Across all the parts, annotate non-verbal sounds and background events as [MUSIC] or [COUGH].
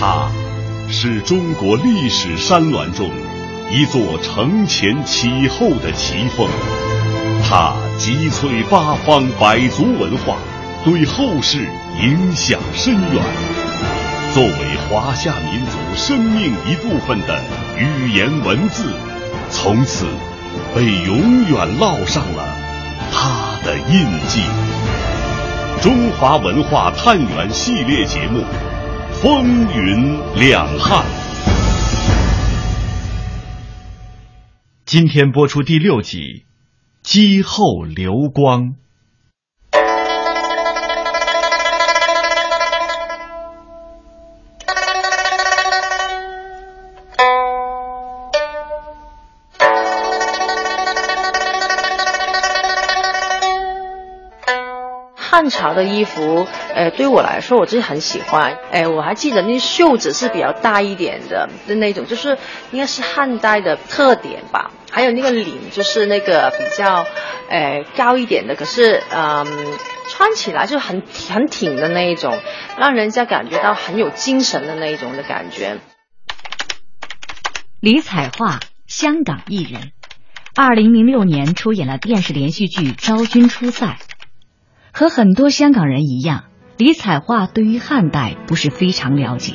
它是中国历史山峦中一座承前启后的奇峰，它集萃八方百族文化，对后世影响深远。作为华夏民族生命一部分的语言文字，从此被永远烙上了它的印记。中华文化探源系列节目《风云两汉》，今天播出第六集《姬后流光》。汉朝的衣服，呃，对我来说我自己很喜欢。哎，我还记得那袖子是比较大一点的的那种，就是应该是汉代的特点吧。还有那个领，就是那个比较，呃，高一点的，可是，嗯，穿起来就很很挺的那一种，让人家感觉到很有精神的那一种的感觉。李彩桦，香港艺人，二零零六年出演了电视连续剧《昭君出塞》。和很多香港人一样，李彩桦对于汉代不是非常了解，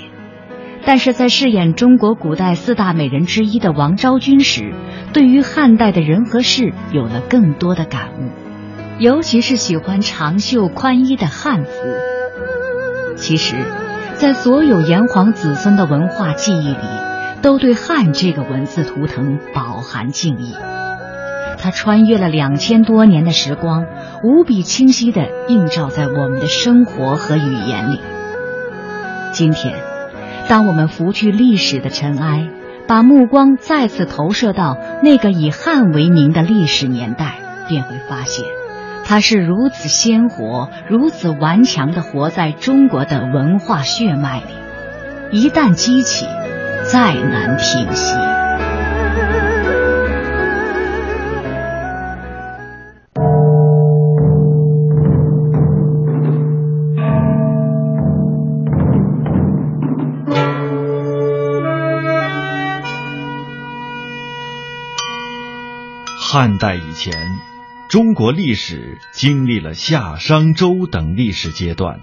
但是在饰演中国古代四大美人之一的王昭君时，对于汉代的人和事有了更多的感悟，尤其是喜欢长袖宽衣的汉服。其实，在所有炎黄子孙的文化记忆里，都对汉这个文字图腾饱含敬意。它穿越了两千多年的时光，无比清晰地映照在我们的生活和语言里。今天，当我们拂去历史的尘埃，把目光再次投射到那个以汉为名的历史年代，便会发现，它是如此鲜活、如此顽强地活在中国的文化血脉里。一旦激起，再难平息。汉代以前，中国历史经历了夏、商、周等历史阶段。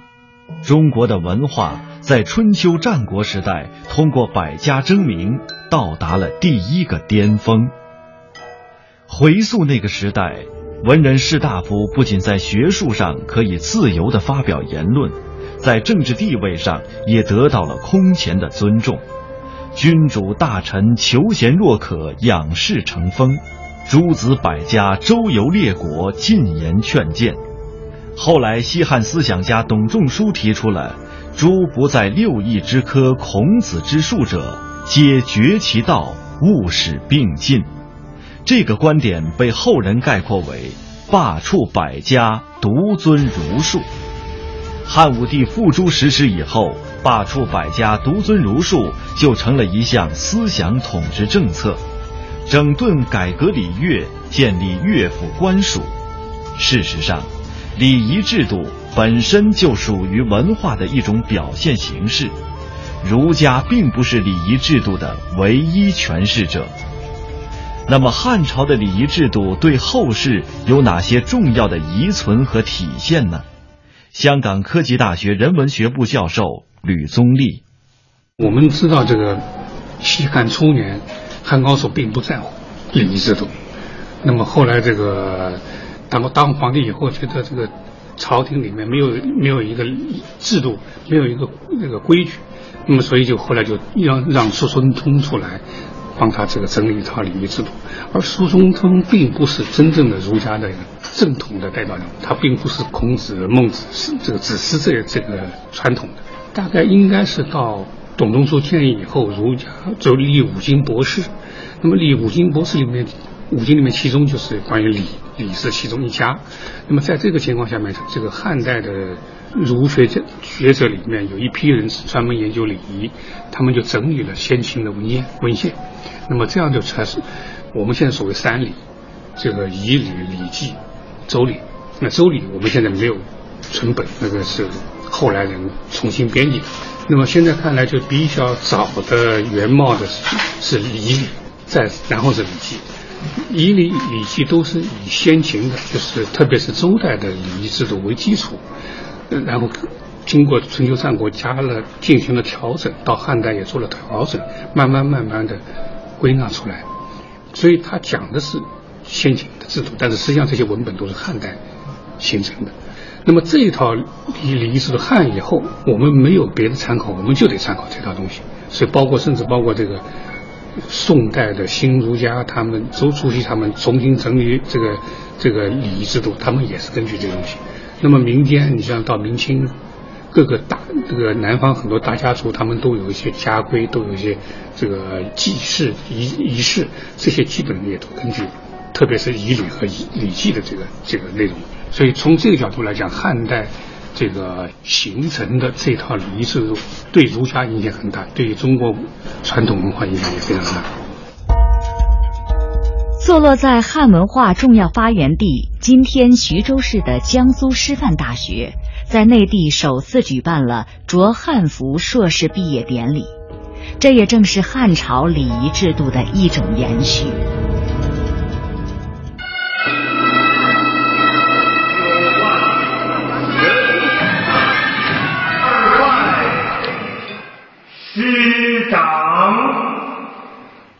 中国的文化在春秋战国时代通过百家争鸣，到达了第一个巅峰。回溯那个时代，文人士大夫不仅在学术上可以自由地发表言论，在政治地位上也得到了空前的尊重。君主大臣求贤若渴，仰视成风。诸子百家周游列国，进言劝谏。后来，西汉思想家董仲舒提出了“诸不在六艺之科，孔子之术者，皆绝其道，勿使并进”。这个观点被后人概括为“罢黜百家，独尊儒术”。汉武帝付诸实施以后，“罢黜百家，独尊儒术”就成了一项思想统治政策。整顿改革礼乐，建立乐府官署。事实上，礼仪制度本身就属于文化的一种表现形式。儒家并不是礼仪制度的唯一诠释者。那么，汉朝的礼仪制度对后世有哪些重要的遗存和体现呢？香港科技大学人文学部教授吕宗立，我们知道这个西汉初年。汉高祖并不在乎礼仪制度，那么后来这个当当皇帝以后，觉得这个朝廷里面没有没有一个制度，没有一个那个规矩，那么所以就后来就让让苏孙通出来帮他这个整理一套礼仪制度。而苏孙通并不是真正的儒家的正统的代表人物，他并不是孔子、孟子这个只是这这个传统的，大概应该是到。董仲舒建议以后，儒家就立五经博士。那么立五经博士里面，五经里面其中就是关于礼，礼是其中一家。那么在这个情况下面，这个汉代的儒学者学者里面有一批人是专门研究礼仪，他们就整理了先秦的文献文献。那么这样就才是我们现在所谓三礼，这个仪礼、礼记、周礼。那周礼我们现在没有存本，那个是后来人重新编辑的。那么现在看来，就比较早的原貌的是是《礼》，再然后是《礼记》。《仪礼》《礼记》都是以先秦的，就是特别是周代的礼仪制度为基础，然后经过春秋战国加了进行了调整，到汉代也做了调整，慢慢慢慢的归纳出来。所以他讲的是先秦的制度，但是实际上这些文本都是汉代形成的。那么这一套礼礼仪制度汉以后，我们没有别的参考，我们就得参考这套东西。所以包括甚至包括这个宋代的新儒家，他们周初期他们重新整理这个这个礼仪制度，他们也是根据这个东西。那么民间，你像到明清，各个大这个南方很多大家族，他们都有一些家规，都有一些这个祭祀仪仪式，这些基本也都根据，特别是仪礼和礼礼记的这个这个内容。所以从这个角度来讲，汉代这个形成的这套礼仪制度对儒家影响很大，对于中国传统文化影响也非常大。坐落在汉文化重要发源地，今天徐州市的江苏师范大学，在内地首次举办了着汉服硕士毕业典礼，这也正是汉朝礼仪制度的一种延续。师长，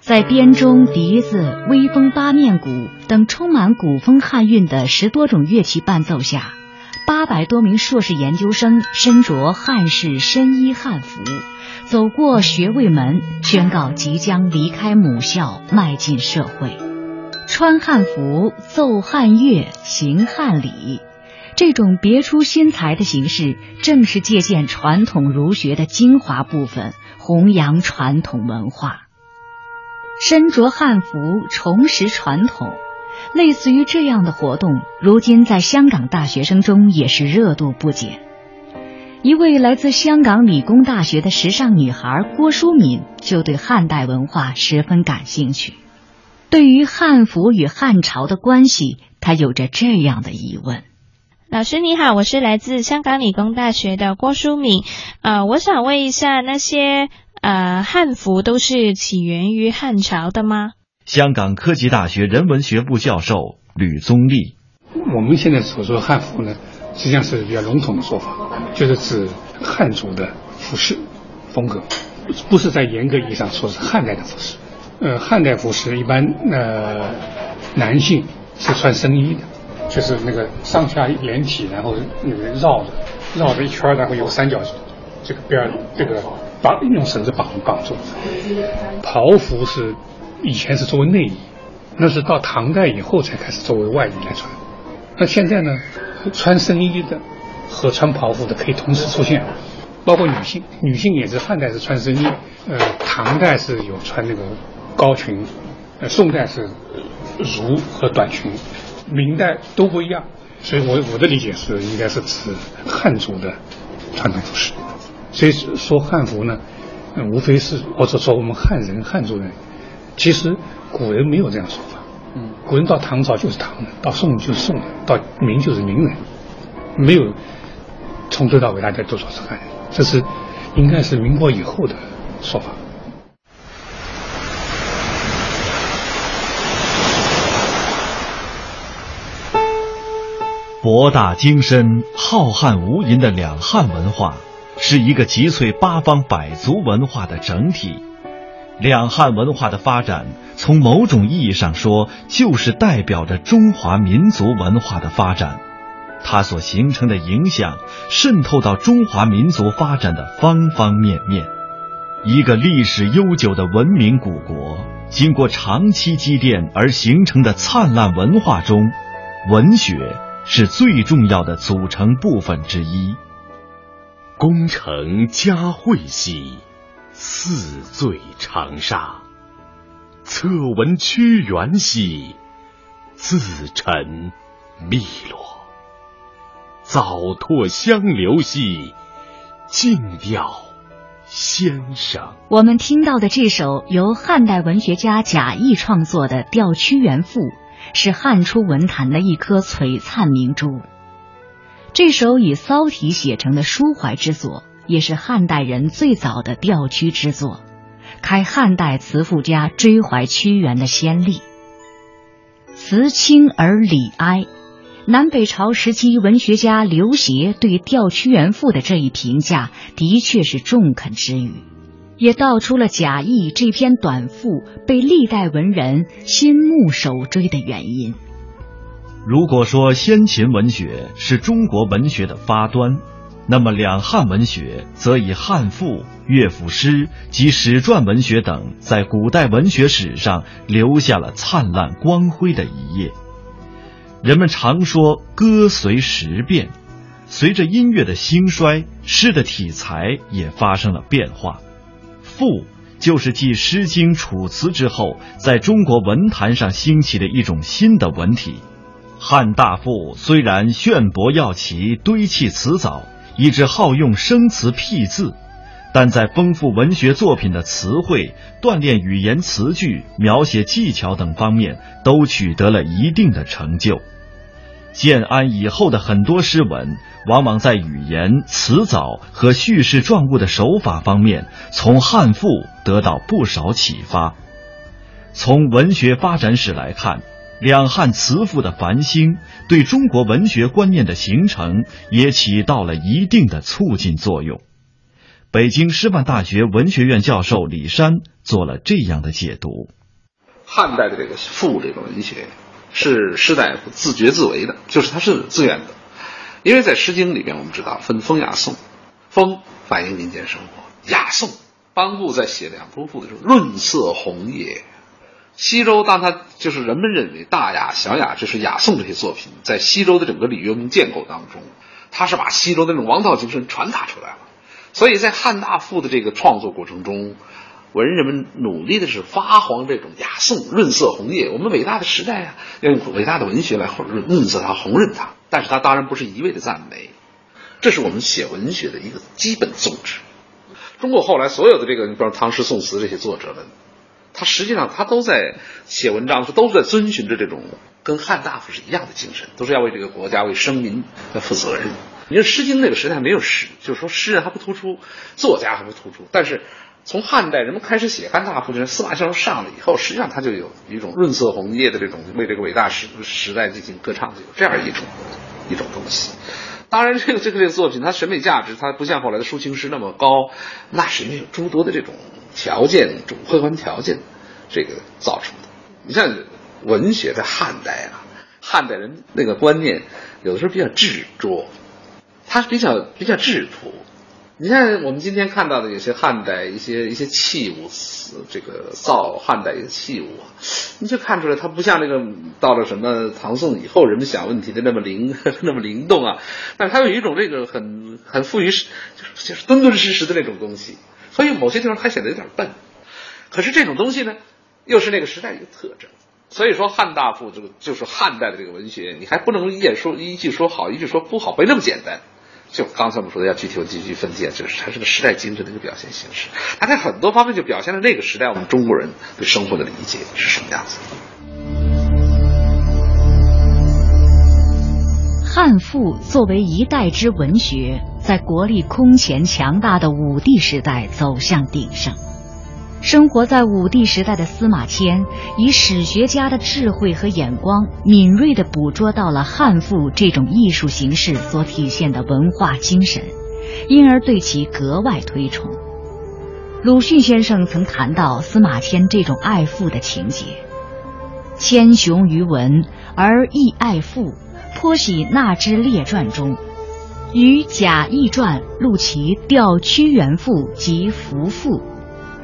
在编钟、笛子、微风八面鼓等充满古风汉韵的十多种乐器伴奏下，八百多名硕士研究生身着汉式深衣汉服，走过学位门，宣告即将离开母校，迈进社会。穿汉服，奏汉乐，行汉礼。这种别出心裁的形式，正是借鉴传统儒学的精华部分，弘扬传统文化。身着汉服，重拾传统，类似于这样的活动，如今在香港大学生中也是热度不减。一位来自香港理工大学的时尚女孩郭淑敏，就对汉代文化十分感兴趣。对于汉服与汉朝的关系，她有着这样的疑问。老师你好，我是来自香港理工大学的郭淑敏。呃，我想问一下，那些呃汉服都是起源于汉朝的吗？香港科技大学人文学部教授吕宗立，我们现在所说的汉服呢，实际上是比较笼统的说法，就是指汉族的服饰风格，不是在严格意义上说是汉代的服饰。呃，汉代服饰一般呃男性是穿僧衣的。就是那个上下连体，然后那个绕着绕着一圈，然后有三角这个边儿，这个绑用绳子绑绑住。袍服是以前是作为内衣，那是到唐代以后才开始作为外衣来穿。那现在呢，穿深衣的和穿袍服的可以同时出现，包括女性，女性也是汉代是穿深衣，呃，唐代是有穿那个高裙，呃，宋代是襦和短裙。明代都不一样，所以我我的理解是，应该是指汉族的传统服饰。所以说汉服呢，无非是或者说我们汉人汉族人，其实古人没有这样说法。嗯，古人到唐朝就是唐人，到宋就是宋人，到明就是明人，没有从头到尾大家都说是汉人，这是应该是民国以后的说法。博大精深、浩瀚无垠的两汉文化，是一个集萃八方百族文化的整体。两汉文化的发展，从某种意义上说，就是代表着中华民族文化的发展。它所形成的影响，渗透到中华民族发展的方方面面。一个历史悠久的文明古国，经过长期积淀而形成的灿烂文化中，文学。是最重要的组成部分之一。功成佳会兮，似醉长沙；侧闻屈原兮，自沉汨罗；早拓湘流兮，静调先生。我们听到的这首由汉代文学家贾谊创作的《吊屈原赋》。是汉初文坛的一颗璀璨明珠。这首以骚体写成的抒怀之作，也是汉代人最早的调屈之作，开汉代词赋家追怀屈原的先例。词清而理哀，南北朝时期文学家刘勰对《吊屈原赋》的这一评价，的确是中肯之语，也道出了贾谊这篇短赋被历代文人心目首追的原因。如果说先秦文学是中国文学的发端，那么两汉文学则以汉赋、乐府诗及史传文学等在古代文学史上留下了灿烂光辉的一页。人们常说歌随时变，随着音乐的兴衰，诗的体裁也发生了变化。赋就是继《诗经》《楚辞》之后，在中国文坛上兴起的一种新的文体。汉大赋虽然炫博耀奇、堆砌辞藻，以致好用生词僻字，但在丰富文学作品的词汇、锻炼语言词句、描写技巧等方面，都取得了一定的成就。建安以后的很多诗文，往往在语言、词藻和叙事状物的手法方面，从汉赋得到不少启发。从文学发展史来看。两汉词赋的繁兴，对中国文学观念的形成也起到了一定的促进作用。北京师范大学文学院教授李山做了这样的解读：汉代的这个赋这个文学，是士大夫自觉自为的，就是他是自愿的。因为在《诗经》里边，我们知道分风雅颂，风反映民间生活，雅颂班固在写两部赋的时候，润色红叶。西周，当他就是人们认为大雅、小雅，就是雅颂这些作品，在西周的整个礼乐文建构当中，他是把西周的那种王道精神传达出来了。所以在汉大赋的这个创作过程中，文人们努力的是发黄这种雅颂，润色红叶。我们伟大的时代啊，要用伟大的文学来润润色它，红润它。但是它当然不是一味的赞美，这是我们写文学的一个基本宗旨。中国后来所有的这个，你比如唐诗宋词这些作者们。他实际上，他都在写文章，是都在遵循着这种跟汉大夫是一样的精神，都是要为这个国家、为生民来负责任。你说《诗经》那个时代没有诗，就是说诗人还不突出，作家还不突出。但是从汉代人们开始写汉大夫，就是司马相如上了以后，实际上他就有一种润色红叶的这种为这个伟大时时代进行歌唱的有这样一种一种东西。当然，这个这个这个作品，它审美价值，它不像后来的抒情诗那么高，那是因为有诸多的这种。条件，这种客观条件，这个造成的。你像文学在汉代啊，汉代人那个观念有的时候比较执着，他比较比较质朴。你看我们今天看到的有些汉代一些一些器物，这个造汉代一些器物啊，你就看出来它不像那个到了什么唐宋以后人们想问题的那么灵 [LAUGHS] 那么灵动啊，但是它有一种这个很很富于就是就是敦敦实实的那种东西。所以某些地方它显得有点笨，可是这种东西呢，又是那个时代一个特征。所以说汉大赋这个就是汉代的这个文学，你还不能一眼说一句说好，一句说不好，没那么简单。就刚才我们说的要具体具体分解，就是它是个时代精神的一个表现形式。它在很多方面就表现了那个时代我们中国人对生活的理解是什么样子。汉赋作为一代之文学。在国力空前强大的武帝时代走向鼎盛，生活在武帝时代的司马迁，以史学家的智慧和眼光，敏锐地捕捉到了汉赋这种艺术形式所体现的文化精神，因而对其格外推崇。鲁迅先生曾谈到司马迁这种爱赋的情节：千雄于文而亦爱赋，颇喜纳之列传中。与贾谊传录其调屈原赋及服赋，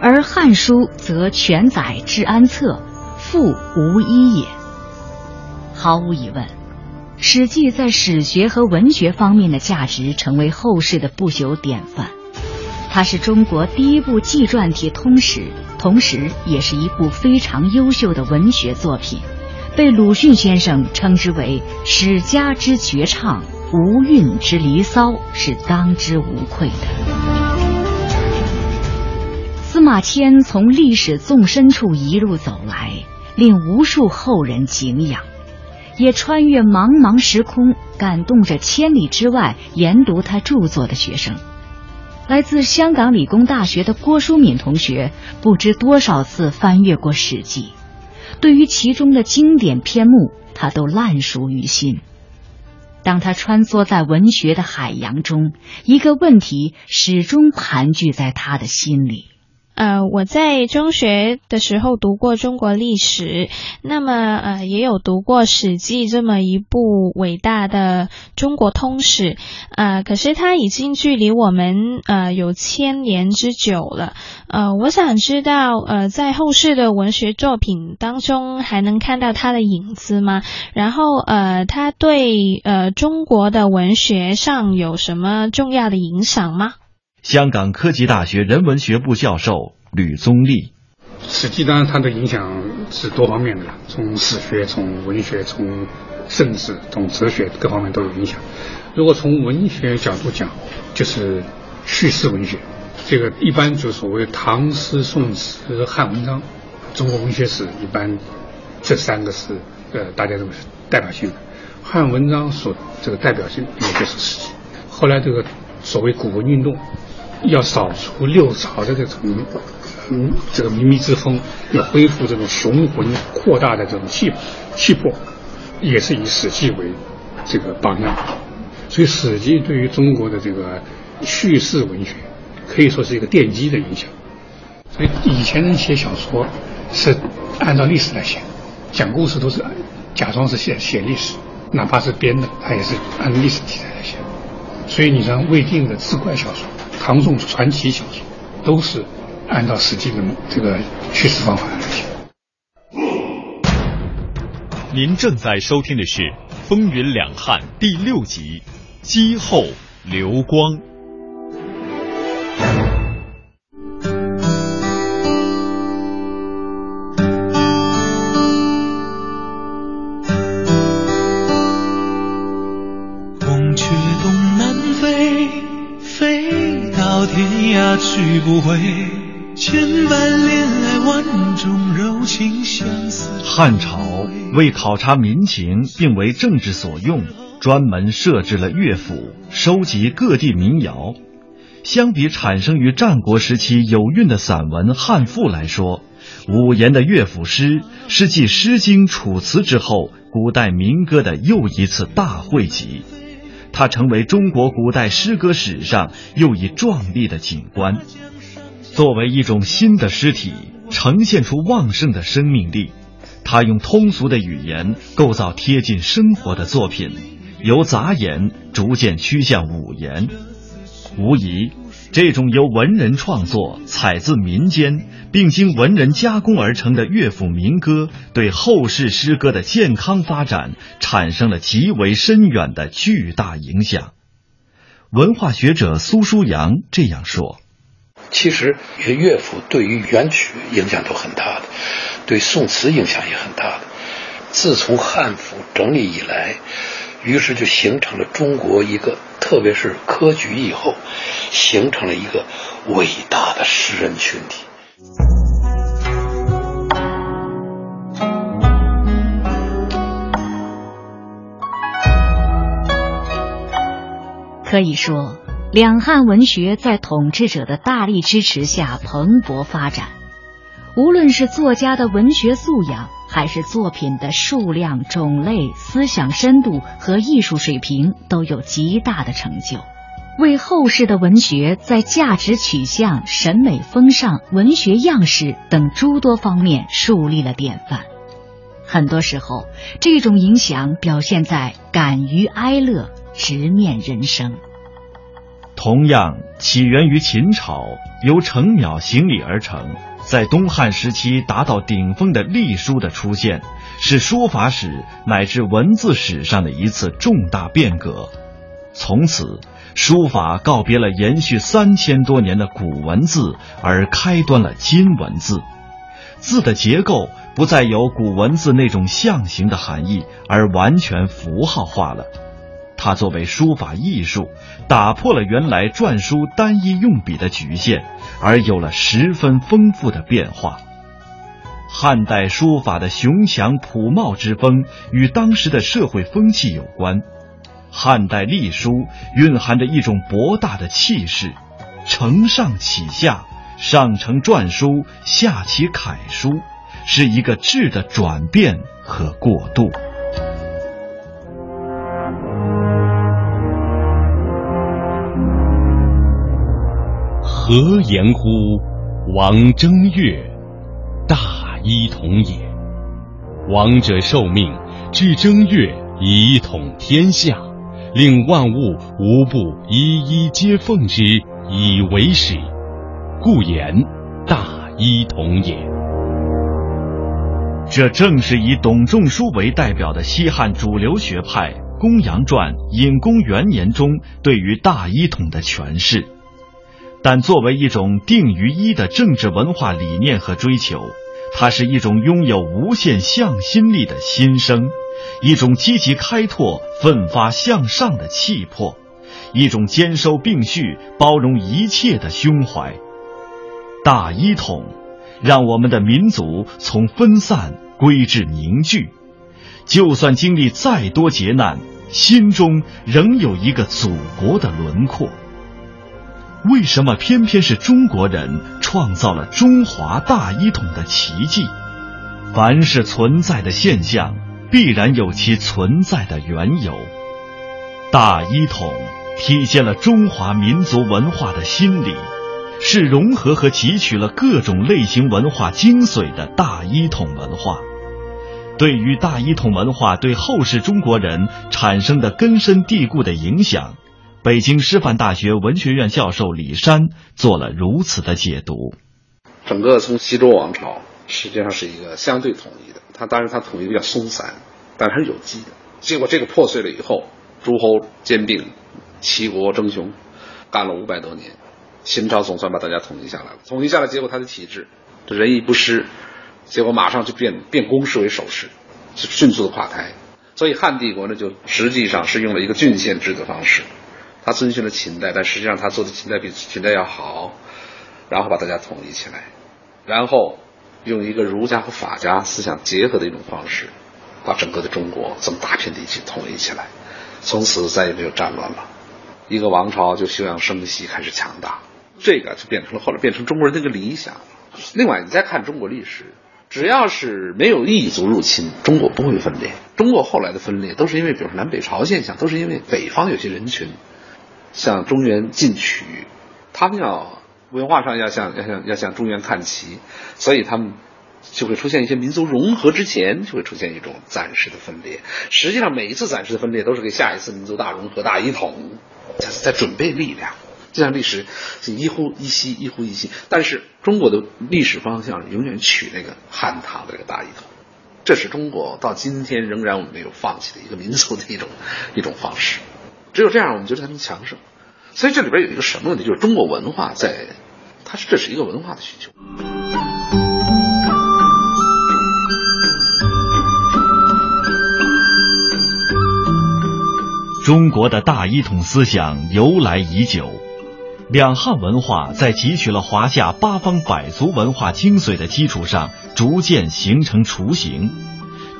而汉书则全载治安策，复无一也。毫无疑问，《史记》在史学和文学方面的价值成为后世的不朽典范。它是中国第一部纪传体通史，同时也是一部非常优秀的文学作品，被鲁迅先生称之为“史家之绝唱”。无韵之离骚是当之无愧的。马迁从历史纵深处一路走来，令无数后人敬仰，也穿越茫茫时空，感动着千里之外研读他著作的学生。来自香港理工大学的郭淑敏同学，不知多少次翻阅过《史记》，对于其中的经典篇目，他都烂熟于心。当他穿梭在文学的海洋中，一个问题始终盘踞在他的心里。呃，我在中学的时候读过中国历史，那么呃也有读过《史记》这么一部伟大的中国通史，呃，可是它已经距离我们呃有千年之久了。呃，我想知道，呃，在后世的文学作品当中还能看到它的影子吗？然后呃，它对呃中国的文学上有什么重要的影响吗？香港科技大学人文学部教授吕宗立，《史记》当然它的影响是多方面的，从史学、从文学、从政治、从哲学各方面都有影响。如果从文学角度讲，就是叙事文学，这个一般就所谓唐诗、宋词、汉文章，中国文学史一般这三个是呃大家认为是代表性的。汉文章所这个代表性也就是《史记》，后来这个所谓古文运动。要扫除六朝的这种嗯这个靡靡之风，要恢复这种雄浑扩大的这种气气魄，也是以《史记》为这个榜样。所以，《史记》对于中国的这个叙事文学可以说是一个奠基的影响。所以，以前人写小说是按照历史来写，讲故事都是假装是写写历史，哪怕是编的，他也是按历史题材来写。所以，你像魏晋的志怪小说。唐宋传奇小说都是按照《实际》的这个叙事方法来写。您正在收听的是《风云两汉》第六集《姬后流光》。去不回，千般恋爱万种柔情相思。汉朝为考察民情并为政治所用，专门设置了乐府，收集各地民谣。相比产生于战国时期有韵的散文汉赋来说，五言的乐府诗是继《诗经》《楚辞》之后，古代民歌的又一次大汇集。它成为中国古代诗歌史上又一壮丽的景观。作为一种新的诗体，呈现出旺盛的生命力。它用通俗的语言构造贴近生活的作品，由杂言逐渐趋向五言。无疑。这种由文人创作、采自民间，并经文人加工而成的乐府民歌，对后世诗歌的健康发展产生了极为深远的巨大影响。文化学者苏书阳这样说：“其实乐府对于元曲影响都很大的，对宋词影响也很大的。自从汉赋整理以来。”于是就形成了中国一个，特别是科举以后，形成了一个伟大的诗人群体。可以说，两汉文学在统治者的大力支持下蓬勃发展，无论是作家的文学素养。还是作品的数量、种类、思想深度和艺术水平都有极大的成就，为后世的文学在价值取向、审美风尚、文学样式等诸多方面树立了典范。很多时候，这种影响表现在敢于哀乐、直面人生。同样起源于秦朝，由程邈行礼而成。在东汉时期达到顶峰的隶书的出现，是书法史乃至文字史上的一次重大变革。从此，书法告别了延续三千多年的古文字，而开端了今文字。字的结构不再有古文字那种象形的含义，而完全符号化了。它作为书法艺术，打破了原来篆书单一用笔的局限，而有了十分丰富的变化。汉代书法的雄强朴茂之风与当时的社会风气有关。汉代隶书蕴含着一种博大的气势，承上启下，上承篆书，下启楷书，是一个质的转变和过渡。何言乎？王正月，大一统也。王者受命，至正月，以统天下，令万物无不一一皆奉之，以为始。故言大一统也。这正是以董仲舒为代表的西汉主流学派《公羊传》隐公元年中对于大一统的诠释。但作为一种定于一的政治文化理念和追求，它是一种拥有无限向心力的心声，一种积极开拓、奋发向上的气魄，一种兼收并蓄、包容一切的胸怀。大一统，让我们的民族从分散归至凝聚，就算经历再多劫难，心中仍有一个祖国的轮廓。为什么偏偏是中国人创造了中华大一统的奇迹？凡是存在的现象，必然有其存在的缘由。大一统体现了中华民族文化的心理，是融合和汲取了各种类型文化精髓的大一统文化。对于大一统文化对后世中国人产生的根深蒂固的影响。北京师范大学文学院教授李山做了如此的解读：整个从西周王朝实际上是一个相对统一的，它当然它统一比较松散，但是有机的。结果这个破碎了以后，诸侯兼并，齐国争雄，干了五百多年，秦朝总算把大家统一下来了。统一下来，结果他的体制这仁义不施，结果马上就变变公室为守室，就迅速的垮台。所以汉帝国呢，就实际上是用了一个郡县制的方式。他遵循了秦代，但实际上他做的秦代比秦代要好，然后把大家统一起来，然后用一个儒家和法家思想结合的一种方式，把整个的中国这么大片地区统一起来，从此再也没有战乱了，一个王朝就休养生息，开始强大，这个就变成了后来变成中国人的一个理想。另外，你再看中国历史，只要是没有异族入侵，中国不会分裂。中国后来的分裂都是因为，比如说南北朝现象，都是因为北方有些人群。向中原进取，他们要文化上要向要向要向中原看齐，所以他们就会出现一些民族融合之前就会出现一种暂时的分裂。实际上，每一次暂时的分裂都是给下一次民族大融合、大一统在准备力量。就像历史一呼一吸，一呼一吸。但是中国的历史方向永远取那个汉唐的这个大一统，这是中国到今天仍然我们没有放弃的一个民族的一种一种方式。只有这样，我们觉得才能强盛。所以这里边有一个什么问题？就是中国文化在，它是这是一个文化的需求。中国的大一统思想由来已久，两汉文化在汲取了华夏八方百族文化精髓的基础上，逐渐形成雏形。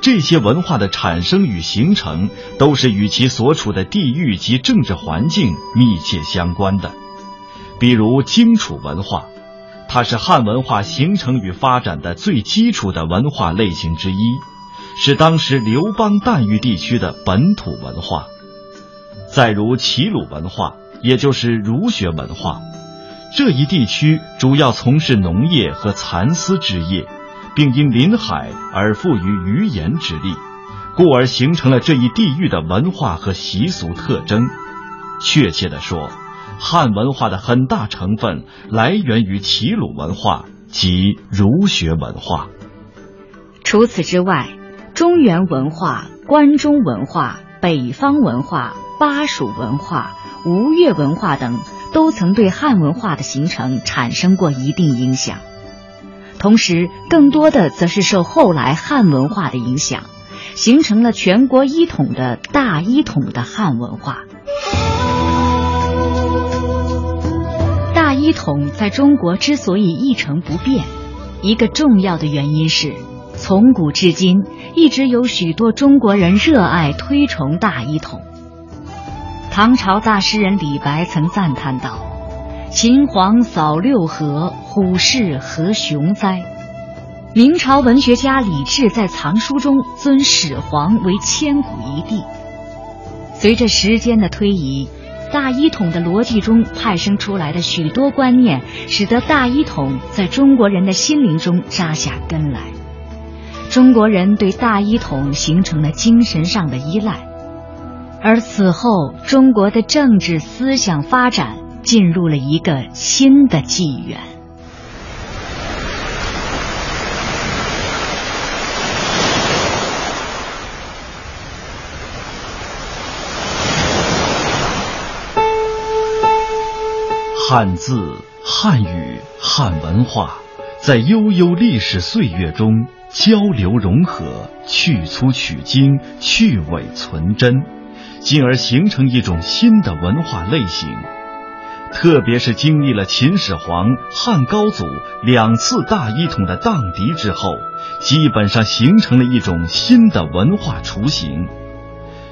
这些文化的产生与形成，都是与其所处的地域及政治环境密切相关的。比如荆楚文化，它是汉文化形成与发展的最基础的文化类型之一，是当时刘邦诞育地区的本土文化。再如齐鲁文化，也就是儒学文化，这一地区主要从事农业和蚕丝之业。并因临海而富于语言之力，故而形成了这一地域的文化和习俗特征。确切地说，汉文化的很大成分来源于齐鲁文化及儒学文化。除此之外，中原文化、关中文化、北方文化、巴蜀文化、吴越文化等，都曾对汉文化的形成产生过一定影响。同时，更多的则是受后来汉文化的影响，形成了全国一统的大一统的汉文化。大一统在中国之所以一成不变，一个重要的原因是，从古至今一直有许多中国人热爱推崇大一统。唐朝大诗人李白曾赞叹道：“秦皇扫六合，虎视何雄哉？明朝文学家李治在藏书中尊始皇为千古一帝。随着时间的推移，大一统的逻辑中派生出来的许多观念，使得大一统在中国人的心灵中扎下根来。中国人对大一统形成了精神上的依赖，而此后中国的政治思想发展进入了一个新的纪元。汉字、汉语、汉文化，在悠悠历史岁月中。交流融合，去粗取精，去伪存真，进而形成一种新的文化类型。特别是经历了秦始皇、汉高祖两次大一统的荡涤之后，基本上形成了一种新的文化雏形。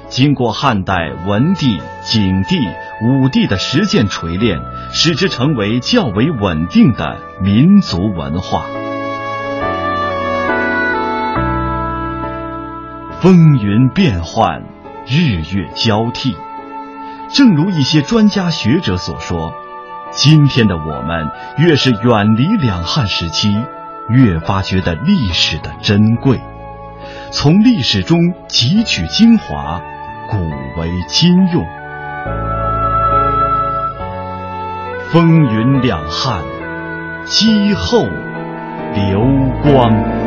经过汉代文帝、景帝、武帝的实践锤炼，使之成为较为稳定的民族文化。风云变幻，日月交替。正如一些专家学者所说，今天的我们越是远离两汉时期，越发觉得历史的珍贵，从历史中汲取精华，古为今用。风云两汉，积后流光。